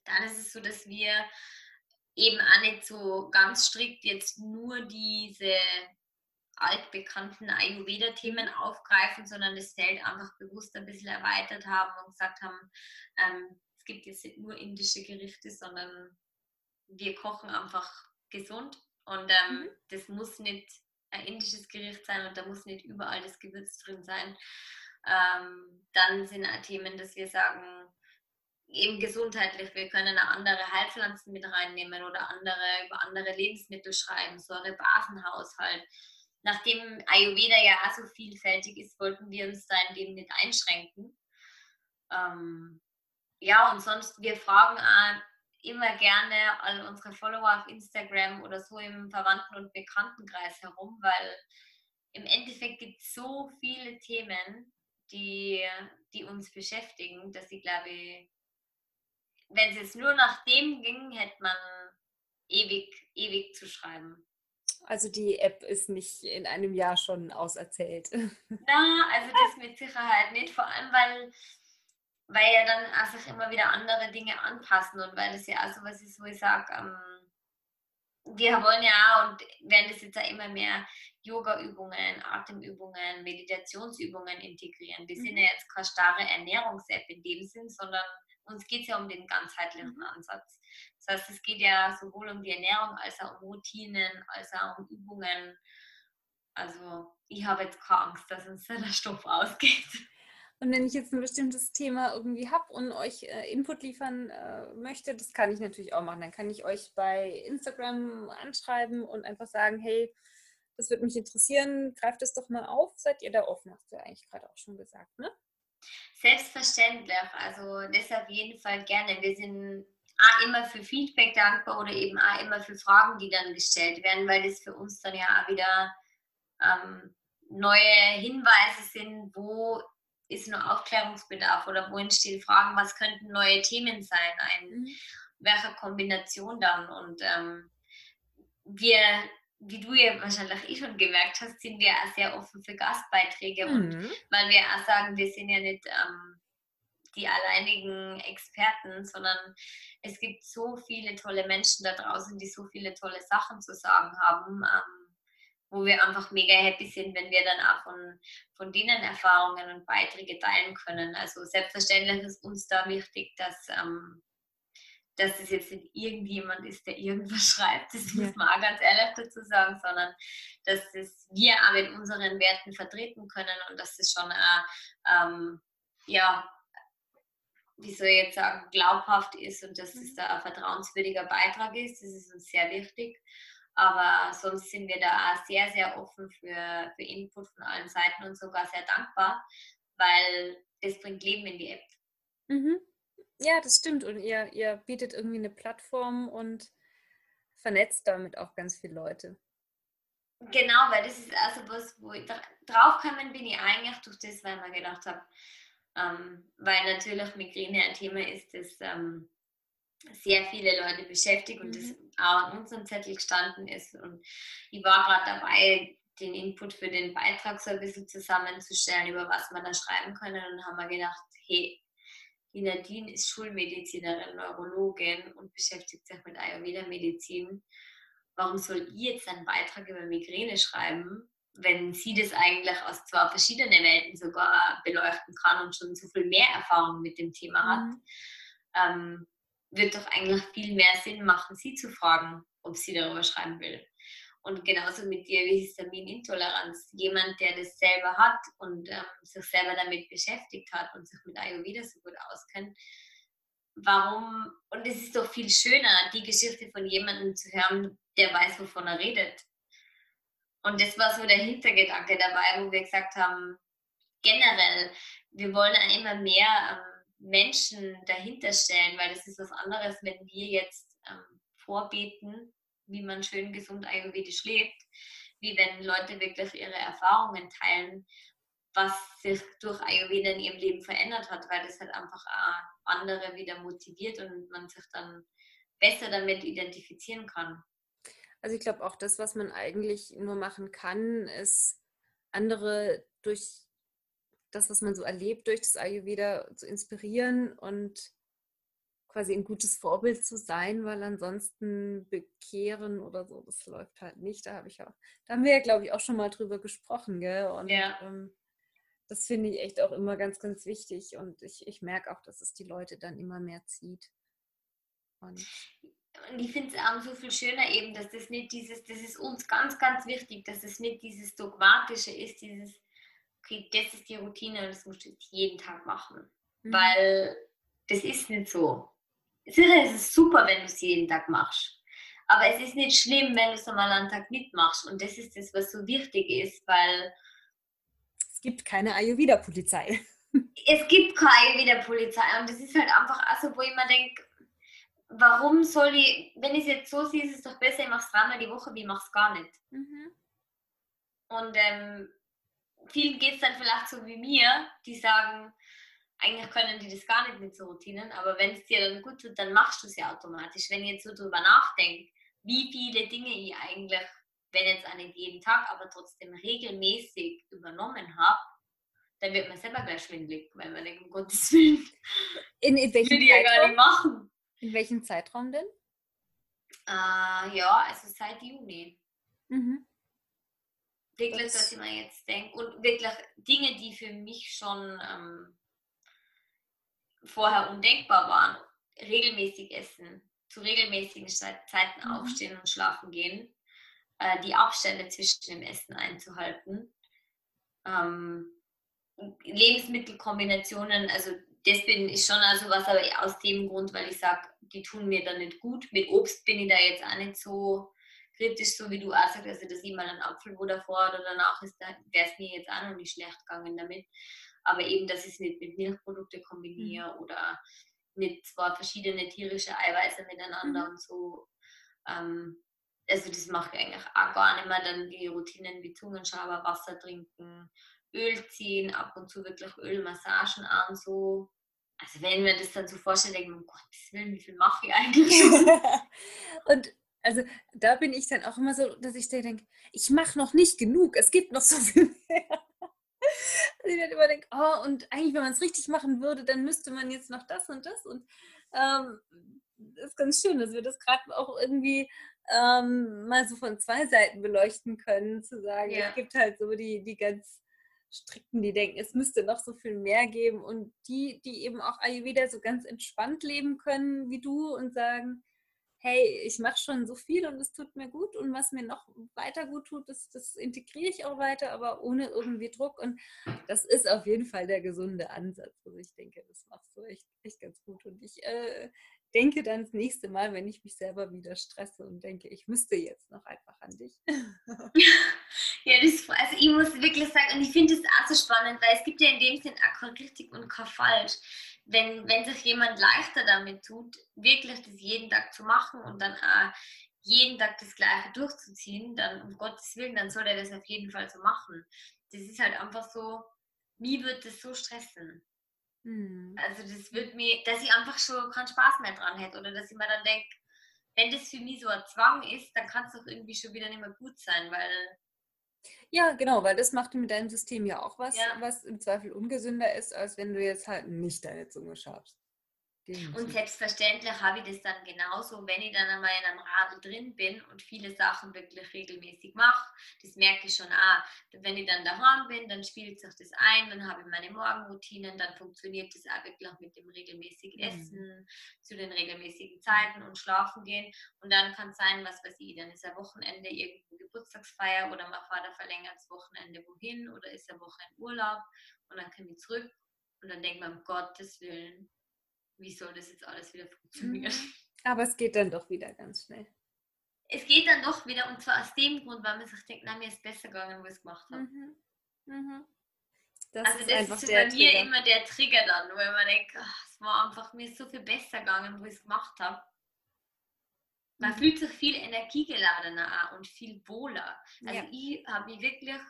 dann ist es so, dass wir eben auch nicht so ganz strikt jetzt nur diese altbekannten Ayurveda-Themen aufgreifen, sondern das Feld einfach bewusst ein bisschen erweitert haben und gesagt haben, ähm, es gibt jetzt nicht nur indische Gerichte, sondern wir kochen einfach gesund und ähm, mhm. das muss nicht ein indisches Gericht sein und da muss nicht überall das Gewürz drin sein. Ähm, dann sind auch Themen, dass wir sagen, eben gesundheitlich, wir können auch andere Heilpflanzen mit reinnehmen oder andere über andere Lebensmittel schreiben, Säure-Basenhaushalt nachdem Ayurveda ja auch so vielfältig ist, wollten wir uns da in dem nicht einschränken. Ähm, ja, und sonst, wir fragen auch immer gerne all unsere Follower auf Instagram oder so im Verwandten- und Bekanntenkreis herum, weil im Endeffekt gibt es so viele Themen, die, die uns beschäftigen, dass ich glaube, wenn es jetzt nur nach dem ging, hätte man ewig, ewig zu schreiben. Also die App ist nicht in einem Jahr schon auserzählt. Na, also das mit Sicherheit nicht, vor allem weil, weil ja dann auch sich immer wieder andere Dinge anpassen und weil das ja auch so was ist, wo ich sage, ähm, wir wollen ja und werden das jetzt auch immer mehr Yoga-Übungen, Atemübungen, Meditationsübungen integrieren. Wir mhm. sind ja jetzt keine starre Ernährungs-App in dem Sinn, sondern uns geht es ja um den ganzheitlichen mhm. Ansatz. Das heißt, es geht ja sowohl um die Ernährung als auch um Routinen, als auch um Übungen. Also ich habe jetzt keine Angst, dass uns der Stoff ausgeht. Und wenn ich jetzt ein bestimmtes Thema irgendwie habe und euch äh, Input liefern äh, möchte, das kann ich natürlich auch machen. Dann kann ich euch bei Instagram anschreiben und einfach sagen, hey, das würde mich interessieren, greift es doch mal auf. Seid ihr da offen? Hast du ja eigentlich gerade auch schon gesagt, ne? Selbstverständlich. Also das auf jeden Fall gerne. Wir sind auch immer für Feedback dankbar oder eben auch immer für Fragen, die dann gestellt werden, weil das für uns dann ja auch wieder ähm, neue Hinweise sind, wo ist noch Aufklärungsbedarf oder wo entstehen Fragen, was könnten neue Themen sein, in mhm. welcher Kombination dann. Und ähm, wir, wie du ja wahrscheinlich eh schon gemerkt hast, sind wir auch sehr offen für Gastbeiträge mhm. und weil wir auch sagen, wir sind ja nicht ähm, die alleinigen Experten, sondern es gibt so viele tolle Menschen da draußen, die so viele tolle Sachen zu sagen haben, ähm, wo wir einfach mega happy sind, wenn wir dann auch von, von denen Erfahrungen und Beiträge teilen können. Also selbstverständlich ist uns da wichtig, dass, ähm, dass es jetzt nicht irgendjemand ist, der irgendwas schreibt, das ja. muss man auch ganz ehrlich dazu sagen, sondern dass das wir auch mit unseren Werten vertreten können und dass es schon auch, ähm, ja, wie soll ich jetzt sagen, glaubhaft ist und dass es mhm. da ein vertrauenswürdiger Beitrag ist. Das ist uns sehr wichtig. Aber sonst sind wir da auch sehr, sehr offen für, für Input von allen Seiten und sogar sehr dankbar, weil das bringt Leben in die App. Mhm. Ja, das stimmt. Und ihr, ihr bietet irgendwie eine Plattform und vernetzt damit auch ganz viele Leute. Genau, weil das ist also was, wo ich draufgekommen bin ich eigentlich durch das, weil ich mir gedacht habe, ähm, weil natürlich Migräne ein Thema ist, das ähm, sehr viele Leute beschäftigt und mhm. das auch an unserem Zettel gestanden ist. Und ich war gerade dabei, den Input für den Beitrag so ein bisschen zusammenzustellen, über was man da schreiben können. Und haben wir gedacht, hey, die Nadine ist Schulmedizinerin, Neurologin und beschäftigt sich mit Ayurveda-Medizin. Warum soll ich jetzt einen Beitrag über Migräne schreiben, wenn sie das eigentlich aus zwei verschiedenen Welten sogar beleuchten kann und schon so viel mehr Erfahrung mit dem Thema hat? Mhm. Ähm, wird doch eigentlich viel mehr Sinn machen, sie zu fragen, ob sie darüber schreiben will. Und genauso mit dir wie Histaminintoleranz. Jemand, der das selber hat und ähm, sich selber damit beschäftigt hat und sich mit Ayurveda so gut auskennt. Warum, und es ist doch viel schöner, die Geschichte von jemandem zu hören, der weiß, wovon er redet. Und das war so der Hintergedanke dabei, wo wir gesagt haben, generell, wir wollen immer mehr ähm, Menschen dahinter stellen, weil das ist was anderes, wenn wir jetzt ähm, vorbeten, wie man schön gesund ayurvedisch lebt, wie wenn Leute wirklich ihre Erfahrungen teilen, was sich durch Ayurveda in ihrem Leben verändert hat, weil das halt einfach andere wieder motiviert und man sich dann besser damit identifizieren kann. Also ich glaube auch das, was man eigentlich nur machen kann, ist andere durch das, was man so erlebt, durch das Ayurveda zu inspirieren und quasi ein gutes Vorbild zu sein, weil ansonsten bekehren oder so, das läuft halt nicht. Da habe ich auch, da haben wir ja, glaube ich, auch schon mal drüber gesprochen, gell? Und ja. ähm, das finde ich echt auch immer ganz, ganz wichtig. Und ich, ich merke auch, dass es die Leute dann immer mehr zieht. Und und ich finde es auch so viel schöner eben, dass das nicht dieses, das ist uns ganz, ganz wichtig, dass es nicht dieses Dogmatische ist, dieses, okay, das ist die Routine und das musst du jetzt jeden Tag machen. Mhm. Weil das ist nicht so. Sicher ist es super, wenn du es jeden Tag machst. Aber es ist nicht schlimm, wenn du es einmal einen Tag mitmachst. Und das ist das, was so wichtig ist, weil. Es gibt keine Ayurveda-Polizei. Es gibt keine Ayurveda-Polizei. Und das ist halt einfach auch so, wo ich mir denke, warum soll ich, wenn ich es jetzt so sehe, ist es doch besser, ich mache es dreimal die Woche, wie ich mache es gar nicht. Mhm. Und ähm, vielen geht es dann vielleicht so wie mir, die sagen, eigentlich können die das gar nicht mit so Routinen, aber wenn es dir dann gut tut, dann machst du es ja automatisch. Wenn ich jetzt so drüber nachdenke, wie viele Dinge ich eigentlich, wenn jetzt auch nicht jeden Tag, aber trotzdem regelmäßig übernommen habe, dann wird man selber gleich schwindelig, weil man denkt, um Gottes Willen, in, in welchem will ich ja gar nicht machen. In welchem Zeitraum denn? Äh, ja, also seit Juni. Mhm. Wirklich, dass ich mir jetzt denke. Und wirklich Dinge, die für mich schon ähm, vorher undenkbar waren. Regelmäßig essen, zu regelmäßigen Zeiten mhm. aufstehen und schlafen gehen, äh, die Abstände zwischen dem Essen einzuhalten. Ähm, Lebensmittelkombinationen, also das bin ich schon also was, aber aus dem Grund, weil ich sage, die tun mir dann nicht gut. Mit Obst bin ich da jetzt auch nicht so kritisch, so wie du auch sagst, also dass ich mal einen Apfel wo davor oder danach ist, da wäre es mir jetzt auch noch nicht schlecht gegangen damit. Aber eben, dass ich es nicht mit Milchprodukte kombiniere mhm. oder mit zwei verschiedene tierische Eiweiße miteinander mhm. und so. Ähm, also das mache ich eigentlich auch gar nicht mehr. Dann die Routinen wie Zungenschaber, Wasser trinken, Öl ziehen, ab und zu wirklich Ölmassagen an, so. Also wenn wir das dann so vorstellen, denken wir, um Gottes Willen, wie viel mache ich eigentlich? und also da bin ich dann auch immer so, dass ich denke, ich mache noch nicht genug, es gibt noch so viel mehr. Ich dann immer denke, oh, und eigentlich, wenn man es richtig machen würde, dann müsste man jetzt noch das und das. Und ähm, das ist ganz schön, dass wir das gerade auch irgendwie ähm, mal so von zwei Seiten beleuchten können, zu sagen, ja. es gibt halt so die, die ganz strikten, die denken, es müsste noch so viel mehr geben und die, die eben auch Ayurveda so ganz entspannt leben können wie du und sagen, hey, ich mache schon so viel und es tut mir gut und was mir noch weiter gut tut, das, das integriere ich auch weiter, aber ohne irgendwie Druck. Und das ist auf jeden Fall der gesunde Ansatz. Also ich denke, das machst du echt, echt ganz gut. Und ich äh, denke dann das nächste Mal, wenn ich mich selber wieder stresse und denke, ich müsste jetzt noch einfach an dich. ja, das, also ich muss wirklich sagen, und ich finde es auch so spannend, weil es gibt ja in dem Sinn auch kein richtig und kein falsch. Wenn, wenn sich jemand leichter damit tut, wirklich das jeden Tag zu machen und dann auch jeden Tag das Gleiche durchzuziehen, dann um Gottes Willen, dann soll er das auf jeden Fall so machen. Das ist halt einfach so, mir wird das so stressen. Mhm. Also das wird mir, dass ich einfach schon keinen Spaß mehr dran hätte oder dass ich mir dann denke, wenn das für mich so ein Zwang ist, dann kann es doch irgendwie schon wieder nicht mehr gut sein, weil ja, genau, weil das macht mit deinem System ja auch was, ja. was im Zweifel ungesünder ist, als wenn du jetzt halt nicht deine Zunge schabst. Und selbstverständlich habe ich das dann genauso, wenn ich dann einmal in einem Radl drin bin und viele Sachen wirklich regelmäßig mache. Das merke ich schon auch. Wenn ich dann daheim bin, dann spielt sich das ein, dann habe ich meine Morgenroutinen, dann funktioniert das auch wirklich mit dem regelmäßigen mhm. Essen, mhm. zu den regelmäßigen Zeiten und schlafen gehen. Und dann kann es sein, was weiß ich, dann ist ein Wochenende irgendeine Geburtstagsfeier oder mein Vater verlängert das Wochenende wohin oder ist eine Woche in Urlaub und dann komme ich zurück und dann denkt man, um Gottes Willen, wie soll das jetzt alles wieder funktionieren? Mhm. Aber es geht dann doch wieder ganz schnell. Es geht dann doch wieder und zwar aus dem Grund, weil man sich denkt, na, mir ist besser gegangen, wo ich es gemacht habe. Mhm. Mhm. Das also ist das ist bei mir Trigger. immer der Trigger dann, wo man denkt, ach, es war einfach mir so viel besser gegangen, wo ich es gemacht habe. Man mhm. fühlt sich viel energiegeladener und viel wohler. Also ja. ich habe mich wirklich,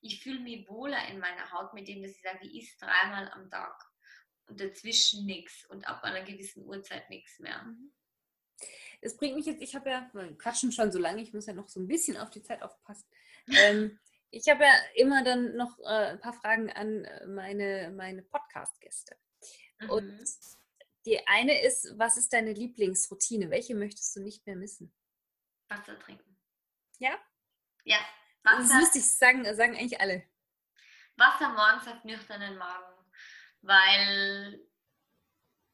ich fühle mich wohler in meiner Haut, mit dem, dass ich sage, ich esse dreimal am Tag und dazwischen nichts und ab einer gewissen Uhrzeit nichts mehr. Mhm. Das bringt mich jetzt, ich habe ja, wir quatschen schon so lange, ich muss ja noch so ein bisschen auf die Zeit aufpassen. Ähm, ich habe ja immer dann noch äh, ein paar Fragen an äh, meine, meine Podcast-Gäste. Mhm. Und die eine ist, was ist deine Lieblingsroutine? Welche möchtest du nicht mehr missen? Wasser trinken. Ja? Ja. Wasser. Das ist lustig, sagen, sagen eigentlich alle. Wasser morgens auf nüchternen Magen weil,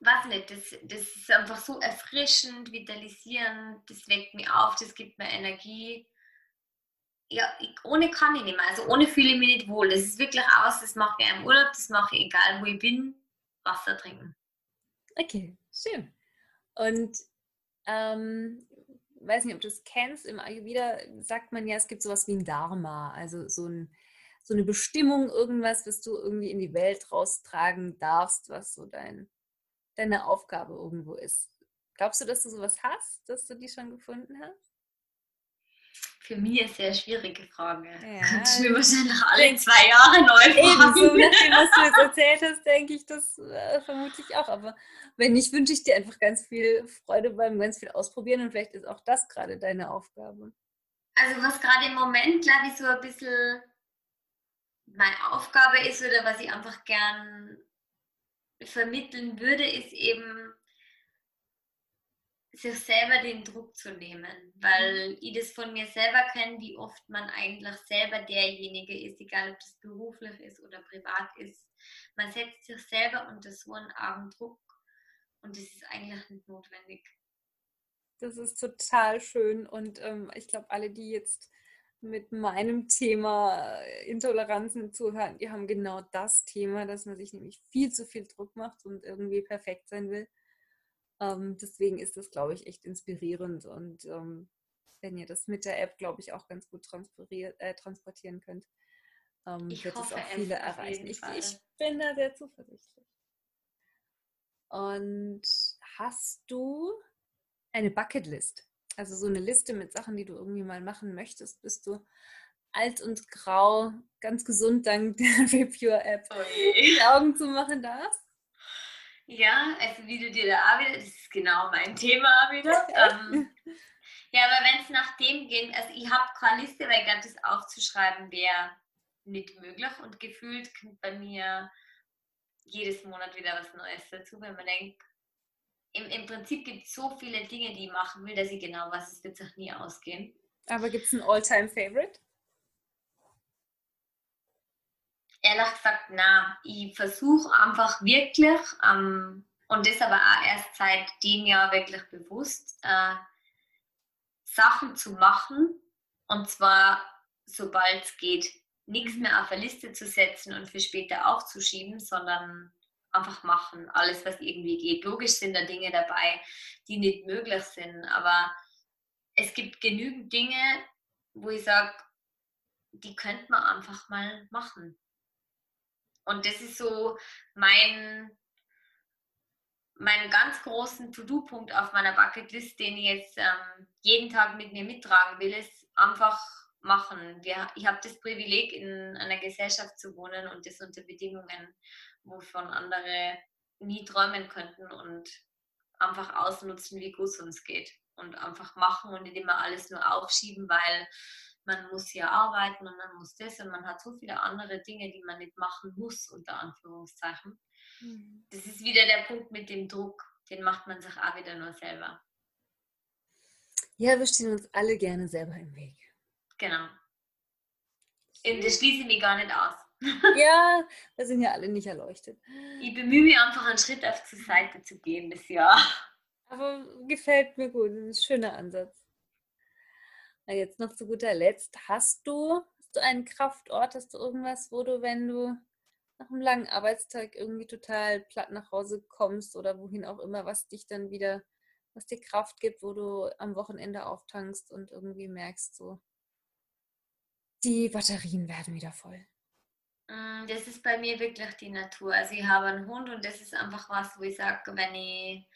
weiß nicht, das, das ist einfach so erfrischend, vitalisierend, das weckt mich auf, das gibt mir Energie. Ja, ich, ohne kann ich nicht mehr, also ohne fühle ich mich nicht wohl. Das ist wirklich aus, das mache ich im Urlaub, das mache ich egal, wo ich bin, Wasser trinken. Okay, schön. Und ähm, weiß nicht, ob du es kennst, im Ayurveda sagt man ja, es gibt sowas wie ein Dharma, also so ein so eine Bestimmung, irgendwas, was du irgendwie in die Welt raustragen darfst, was so dein, deine Aufgabe irgendwo ist. Glaubst du, dass du sowas hast, dass du die schon gefunden hast? Für mich eine sehr schwierige Frage. Ja. Kannst du mir wahrscheinlich alle zwei Jahre neu fragen. So, nachdem, was du jetzt erzählt hast, denke ich das äh, vermutlich auch. Aber wenn nicht, wünsche ich dir einfach ganz viel Freude beim ganz viel Ausprobieren und vielleicht ist auch das gerade deine Aufgabe. Also was gerade im Moment, glaube ich, so ein bisschen meine Aufgabe ist oder was ich einfach gern vermitteln würde, ist eben sich selber den Druck zu nehmen, weil mhm. ich das von mir selber kenne, wie oft man eigentlich selber derjenige ist, egal ob das beruflich ist oder privat ist. Man setzt sich selber unter so einen argen Druck und das ist eigentlich nicht notwendig. Das ist total schön und ähm, ich glaube, alle, die jetzt mit meinem Thema äh, Intoleranzen zuhören, die haben genau das Thema, dass man sich nämlich viel zu viel Druck macht und irgendwie perfekt sein will. Ähm, deswegen ist das, glaube ich, echt inspirierend und ähm, wenn ihr das mit der App, glaube ich, auch ganz gut äh, transportieren könnt, ähm, wird es auch viele erreichen. Ich, ich bin da sehr zuversichtlich. Und hast du eine Bucketlist? Also so eine Liste mit Sachen, die du irgendwie mal machen möchtest, bist du alt und grau, ganz gesund dank der Repure-App, oh die Augen zu machen darfst? Ja, also wie du dir da auch wieder, das ist genau mein Thema wieder. ähm, ja, aber wenn es nach dem geht, also ich habe keine Liste, weil das aufzuschreiben wäre nicht möglich und gefühlt kommt bei mir jedes Monat wieder was Neues dazu, wenn man denkt, im, im Prinzip gibt es so viele Dinge, die ich machen will, dass ich genau weiß, es wird sich nie ausgehen. Aber gibt es ein All-Time-Favorite? Ehrlich gesagt, na, ich versuche einfach wirklich, ähm, und das aber auch erst seit dem Jahr wirklich bewusst, äh, Sachen zu machen und zwar sobald es geht. Nichts Mhm. mehr auf eine Liste zu setzen und für später aufzuschieben, sondern einfach machen. Alles, was irgendwie geht. Logisch sind da Dinge dabei, die nicht möglich sind, aber es gibt genügend Dinge, wo ich sage, die könnte man einfach mal machen. Und das ist so mein, mein ganz großen To-Do-Punkt auf meiner Bucketlist, den ich jetzt ähm, jeden Tag mit mir mittragen will, ist einfach machen. Wir, ich habe das Privileg, in einer Gesellschaft zu wohnen und das unter Bedingungen, wovon andere nie träumen könnten und einfach ausnutzen, wie gut es uns geht. Und einfach machen und nicht immer alles nur aufschieben, weil man muss ja arbeiten und man muss das und man hat so viele andere Dinge, die man nicht machen muss, unter Anführungszeichen. Mhm. Das ist wieder der Punkt mit dem Druck, den macht man sich auch wieder nur selber. Ja, wir stehen uns alle gerne selber im Weg. Genau. Und das schließe ich mich gar nicht aus. Ja, wir sind ja alle nicht erleuchtet. Ich bemühe mich einfach, einen Schritt auf die Seite zu gehen das Jahr. Aber gefällt mir gut, das ist ein schöner Ansatz. Na, jetzt noch zu guter Letzt, hast du, hast du einen Kraftort, hast du irgendwas, wo du, wenn du nach einem langen Arbeitstag irgendwie total platt nach Hause kommst oder wohin auch immer, was dich dann wieder, was dir Kraft gibt, wo du am Wochenende auftankst und irgendwie merkst, so, die Batterien werden wieder voll. Mm, Das ist bei mir wirklich die Natur. Also ich habe einen Hund und das ist einfach was, wo ich sage, wenn ich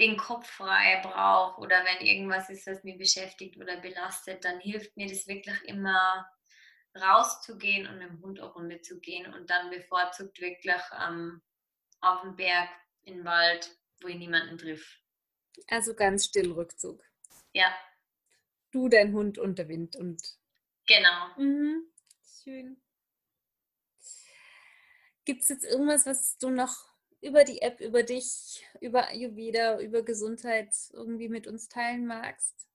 den Kopf frei brauche oder wenn irgendwas ist, was mich beschäftigt oder belastet, dann hilft mir das wirklich immer rauszugehen und mit dem Hund eine Runde zu gehen und dann bevorzugt wirklich ähm, auf dem Berg, im Wald, wo ich niemanden triff. Also ganz still Rückzug. Ja, Du, dein Hund und der Wind und genau. Mhm. Schön. Gibt es jetzt irgendwas, was du noch über die App, über dich, über Ayurveda, über Gesundheit irgendwie mit uns teilen magst?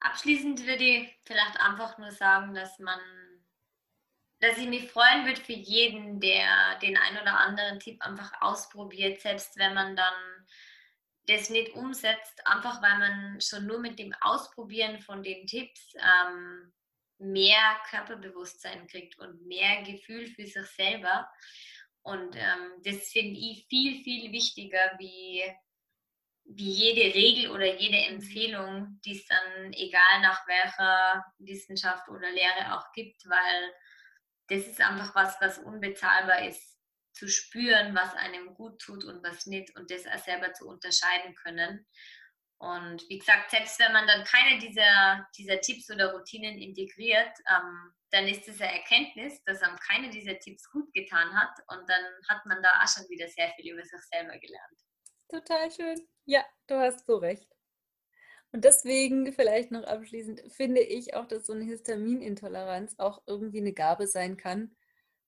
Abschließend würde ich vielleicht einfach nur sagen, dass man, dass ich mich freuen würde für jeden, der den ein oder anderen Tipp einfach ausprobiert, selbst wenn man dann das nicht umsetzt, einfach weil man schon nur mit dem Ausprobieren von den Tipps ähm, mehr Körperbewusstsein kriegt und mehr Gefühl für sich selber. Und ähm, das finde ich viel, viel wichtiger wie, wie jede Regel oder jede Empfehlung, die es dann egal nach welcher Wissenschaft oder Lehre auch gibt, weil das ist einfach was, was unbezahlbar ist, zu spüren, was einem gut tut und was nicht und das auch selber zu unterscheiden können. Und wie gesagt, selbst wenn man dann keine dieser, dieser Tipps oder Routinen integriert, ähm, dann ist es eine Erkenntnis, dass einem keine dieser Tipps gut getan hat und dann hat man da auch schon wieder sehr viel über sich selber gelernt. Total schön. Ja, du hast so recht. Und deswegen vielleicht noch abschließend finde ich auch, dass so eine Histaminintoleranz auch irgendwie eine Gabe sein kann,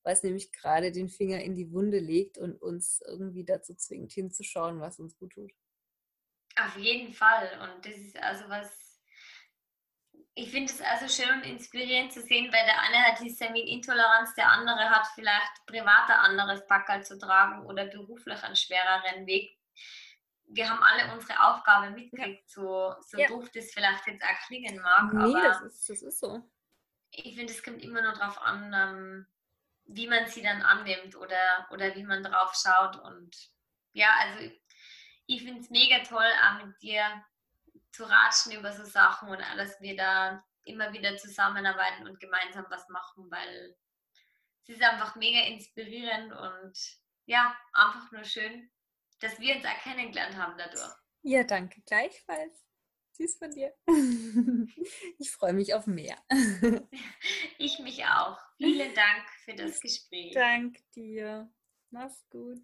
weil es nämlich gerade den Finger in die Wunde legt und uns irgendwie dazu zwingt, hinzuschauen, was uns gut tut. Auf jeden Fall. Und das ist also was, ich finde es also schön und inspirierend zu sehen, weil der eine hat Histaminintoleranz, der andere hat vielleicht privat ein anderes Packerl zu tragen oder beruflich einen schwereren Weg. Wir haben alle unsere Aufgabe mitgekriegt, so, so Ja. doof das vielleicht jetzt auch klingen mag, Nee, das aber ist, das ist so. ich finde, es kommt immer nur darauf an, ähm, wie man sie dann annimmt oder, oder wie man drauf schaut. Und ja, also ich finde es mega toll, auch mit dir zu ratschen über so Sachen und dass wir da immer wieder zusammenarbeiten und gemeinsam was machen, weil es ist einfach mega inspirierend und ja, einfach nur schön, dass wir uns auch kennengelernt haben dadurch. Ja, danke. Gleichfalls. Süß von dir. Ich freue mich auf mehr. Ich mich auch. Vielen Dank für das Gespräch. Dank dir. Mach's gut.